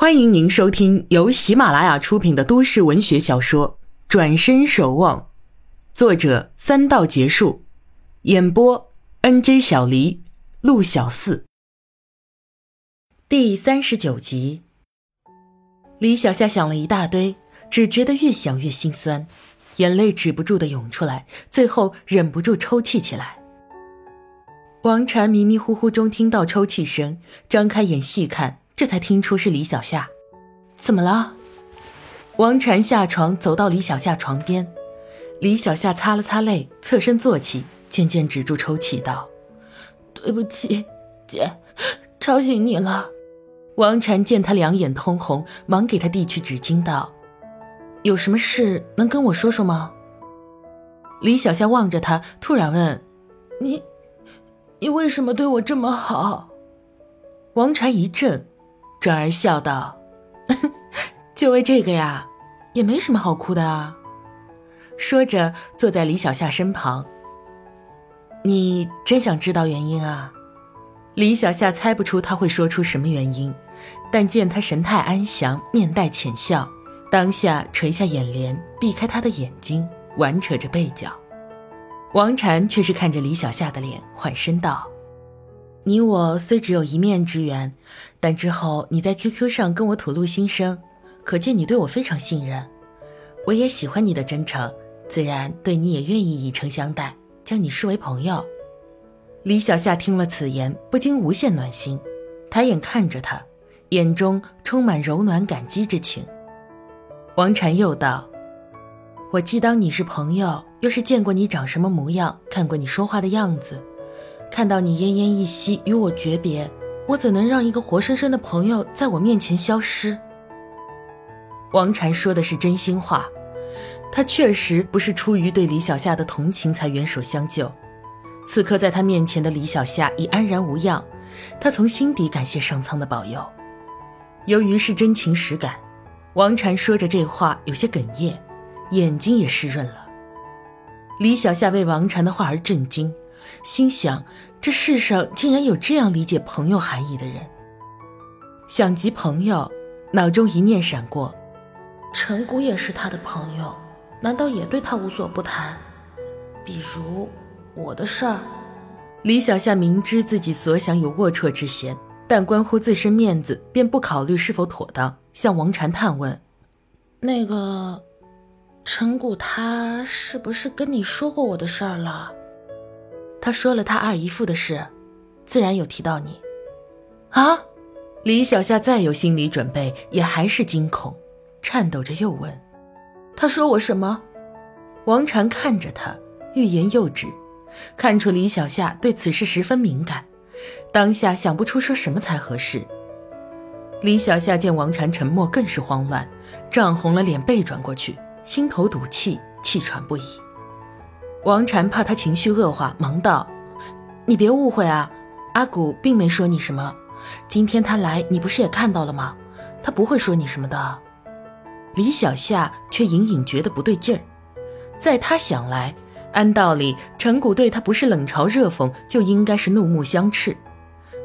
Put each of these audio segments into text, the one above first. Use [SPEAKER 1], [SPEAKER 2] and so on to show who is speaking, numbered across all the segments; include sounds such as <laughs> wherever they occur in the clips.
[SPEAKER 1] 欢迎您收听由喜马拉雅出品的都市文学小说《转身守望》，作者三道结束，演播 N J 小黎、陆小四。第三十九集，李小夏想了一大堆，只觉得越想越心酸，眼泪止不住的涌出来，最后忍不住抽泣起来。王禅迷迷糊糊中听到抽泣声，张开眼细看。这才听出是李小夏，怎么了？王禅下床走到李小夏床边，李小夏擦了擦泪，侧身坐起，渐渐止住抽泣，道：“对不起，姐，吵醒你了。”王禅见他两眼通红，忙给他递去纸巾，道：“有什么事能跟我说说吗？”李小夏望着他，突然问：“你，你为什么对我这么好？”王禅一怔。转而笑道：“就为这个呀，也没什么好哭的啊。”说着，坐在李小夏身旁。你真想知道原因啊？李小夏猜不出他会说出什么原因，但见他神态安详，面带浅笑，当下垂下眼帘，避开他的眼睛，挽扯着背角。王禅却是看着李小夏的脸，缓声道。你我虽只有一面之缘，但之后你在 QQ 上跟我吐露心声，可见你对我非常信任。我也喜欢你的真诚，自然对你也愿意以诚相待，将你视为朋友。李小夏听了此言，不禁无限暖心，抬眼看着他，眼中充满柔暖感激之情。王禅又道：“我既当你是朋友，又是见过你长什么模样，看过你说话的样子。”看到你奄奄一息，与我诀别，我怎能让一个活生生的朋友在我面前消失？王禅说的是真心话，他确实不是出于对李小夏的同情才援手相救。此刻在他面前的李小夏已安然无恙，他从心底感谢上苍的保佑。由于是真情实感，王禅说着这话有些哽咽，眼睛也湿润了。李小夏为王禅的话而震惊。心想：这世上竟然有这样理解朋友含义的人。想及朋友，脑中一念闪过：陈谷也是他的朋友，难道也对他无所不谈？比如我的事儿。李小夏明知自己所想有龌龊之嫌，但关乎自身面子，便不考虑是否妥当，向王禅探问：“那个陈谷，他是不是跟你说过我的事儿了？”他说了他二姨父的事，自然有提到你。啊！李小夏再有心理准备，也还是惊恐，颤抖着又问：“他说我什么？”王禅看着他，欲言又止，看出李小夏对此事十分敏感，当下想不出说什么才合适。李小夏见王禅沉默，更是慌乱，涨红了脸，背转过去，心头堵气，气喘不已。王禅怕他情绪恶化，忙道：“你别误会啊，阿古并没说你什么。今天他来，你不是也看到了吗？他不会说你什么的。”李小夏却隐隐觉得不对劲儿，在他想来，按道理陈谷对他不是冷嘲热讽，就应该是怒目相斥。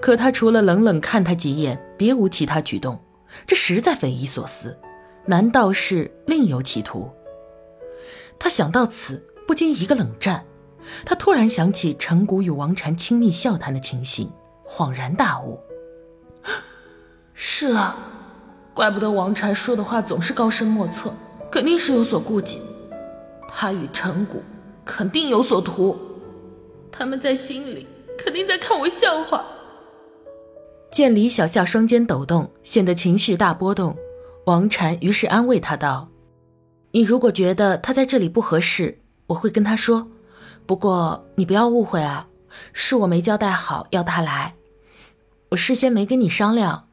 [SPEAKER 1] 可他除了冷冷看他几眼，别无其他举动，这实在匪夷所思。难道是另有企图？他想到此。不禁一个冷战，他突然想起陈谷与王禅亲密笑谈的情形，恍然大悟。是啊，怪不得王禅说的话总是高深莫测，肯定是有所顾忌。他与陈谷肯定有所图，他们在心里肯定在看我笑话。见李小夏双肩抖动，显得情绪大波动，王禅于是安慰他道：“你如果觉得他在这里不合适。”我会跟他说，不过你不要误会啊，是我没交代好要他来，我事先没跟你商量，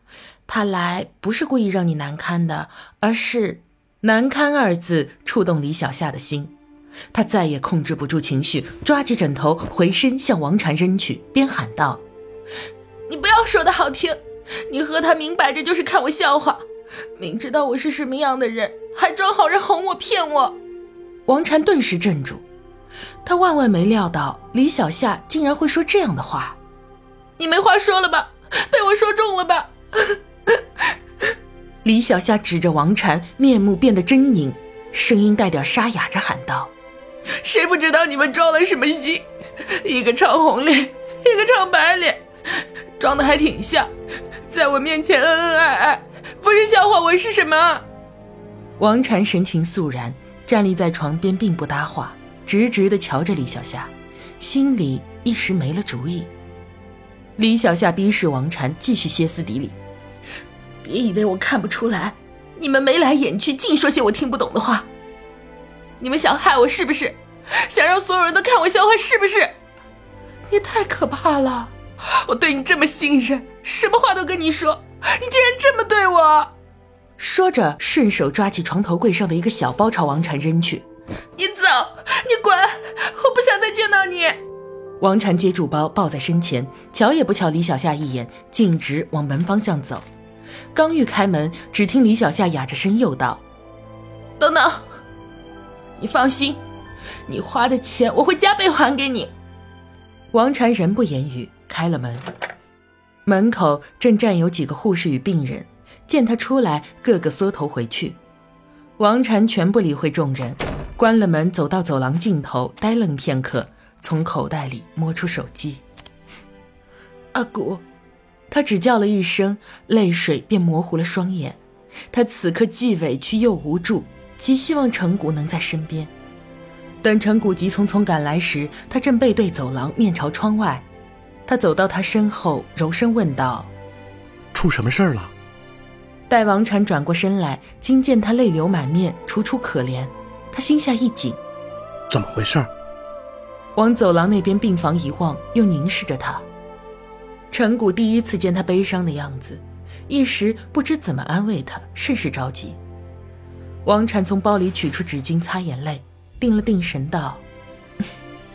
[SPEAKER 1] 他来不是故意让你难堪的，而是“难堪”二字触动李小夏的心，他再也控制不住情绪，抓起枕头回身向王禅扔去，边喊道：“你不要说的好听，你和他明摆着就是看我笑话，明知道我是什么样的人，还装好人哄我骗我。”王禅顿时镇住，他万万没料到李小夏竟然会说这样的话。你没话说了吧？被我说中了吧？<laughs> 李小夏指着王禅，面目变得狰狞，声音带点沙哑着喊道：“
[SPEAKER 2] 谁不知道你们装了什么戏？一个唱红脸，一个唱白脸，装的还挺像，在我面前恩恩爱爱，不是笑话我是什么？”
[SPEAKER 1] 王禅神情肃然，站立在床边，并不搭话，直直地瞧着李小夏，心里一时没了主意。李小夏逼视王禅，继续歇斯底里：“
[SPEAKER 2] 别以为我看不出来，你们眉来眼去，净说些我听不懂的话。你们想害我是不是？想让所有人都看我笑话是不是？你太可怕了！我对你这么信任，什么话都跟你说，你竟然这么对我！”
[SPEAKER 1] 说着，顺手抓起床头柜上的一个小包朝王禅扔去。
[SPEAKER 2] 你走，你滚！我不想再见到你。
[SPEAKER 1] 王禅接住包，抱在身前，瞧也不瞧李小夏一眼，径直往门方向走。刚欲开门，只听李小夏哑着声又道：“
[SPEAKER 2] 等等，你放心，你花的钱我会加倍还给你。”
[SPEAKER 1] 王禅仍不言语，开了门。门口正站有几个护士与病人。见他出来，个个缩头回去。王禅全不理会众人，关了门，走到走廊尽头，呆愣片刻，从口袋里摸出手机。
[SPEAKER 2] 阿古，
[SPEAKER 1] 他只叫了一声，泪水便模糊了双眼。他此刻既委屈又无助，极希望陈谷能在身边。等陈谷急匆匆赶来时，他正背对走廊，面朝窗外。他走到他身后，柔声问道：“
[SPEAKER 3] 出什么事儿了？”
[SPEAKER 1] 待王禅转过身来，惊见他泪流满面，楚楚可怜，他心下一紧，
[SPEAKER 3] 怎么回事？
[SPEAKER 1] 往走廊那边病房一望，又凝视着他。陈谷第一次见他悲伤的样子，一时不知怎么安慰他，甚是着急。王禅从包里取出纸巾擦眼泪，定了定神道：“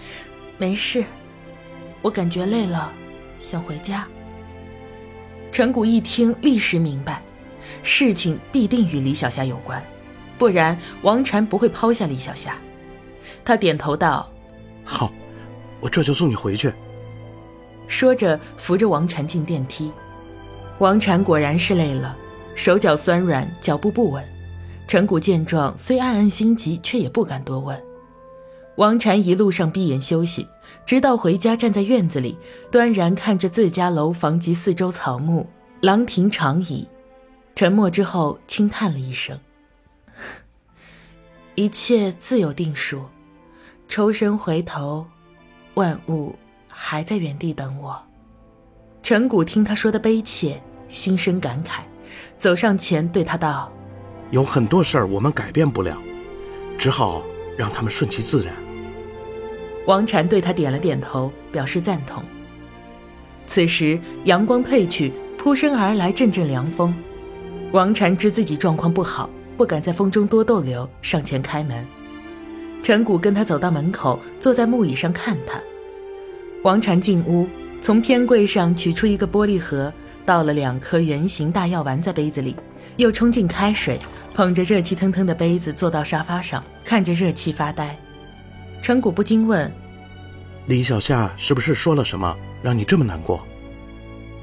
[SPEAKER 1] <laughs> 没事，我感觉累了，想回家。”陈谷一听，立时明白。事情必定与李小霞有关，不然王禅不会抛下李小霞。他点头道：“
[SPEAKER 3] 好，我这就送你回去。”
[SPEAKER 1] 说着扶着王禅进电梯。王禅果然是累了，手脚酸软，脚步不稳。陈谷见状，虽暗暗心急，却也不敢多问。王禅一路上闭眼休息，直到回家，站在院子里，端然看着自家楼房及四周草木、廊亭长椅。沉默之后，轻叹了一声：“ <laughs> 一切自有定数，抽身回头，万物还在原地等我。”陈谷听他说的悲切，心生感慨，走上前对他道：“
[SPEAKER 3] 有很多事儿我们改变不了，只好让他们顺其自然。”
[SPEAKER 1] 王禅对他点了点头，表示赞同。此时阳光褪去，扑身而来阵阵凉风。王禅知自己状况不好，不敢在风中多逗留，上前开门。陈谷跟他走到门口，坐在木椅上看他。王禅进屋，从偏柜上取出一个玻璃盒，倒了两颗圆形大药丸在杯子里，又冲进开水，捧着热气腾腾的杯子坐到沙发上，看着热气发呆。陈谷不禁问：“
[SPEAKER 3] 李小夏是不是说了什么，让你这么难过？”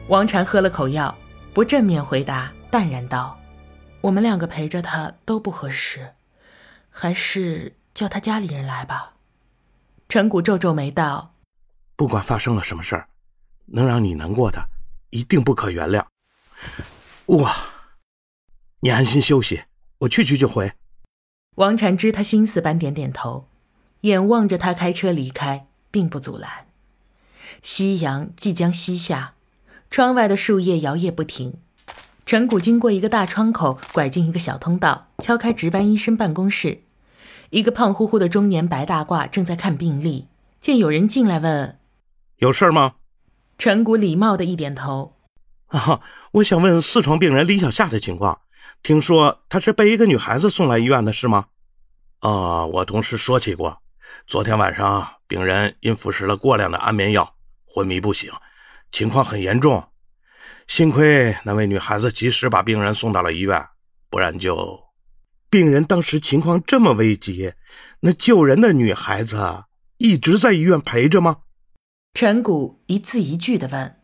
[SPEAKER 1] 王禅喝了口药，不正面回答。淡然道：“我们两个陪着他都不合适，还是叫他家里人来吧。”陈谷皱皱眉道：“
[SPEAKER 3] 不管发生了什么事儿，能让你难过的，一定不可原谅。哇，你安心休息，我去去就回。”
[SPEAKER 1] 王禅知他心思般点点头，眼望着他开车离开，并不阻拦。夕阳即将西下，窗外的树叶摇曳不停。陈谷经过一个大窗口，拐进一个小通道，敲开值班医生办公室。一个胖乎乎的中年白大褂正在看病历，见有人进来，问：“
[SPEAKER 3] 有事吗？”
[SPEAKER 1] 陈谷礼貌的一点头：“
[SPEAKER 3] 啊，我想问四床病人李小夏的情况。听说她是被一个女孩子送来医院的，是吗？”“啊，我同事说起过，昨天晚上病人因服食了过量的安眠药，昏迷不醒，情况很严重。”幸亏那位女孩子及时把病人送到了医院，不然就……病人当时情况这么危急，那救人的女孩子一直在医院陪着吗？
[SPEAKER 1] 陈谷一字一句的问。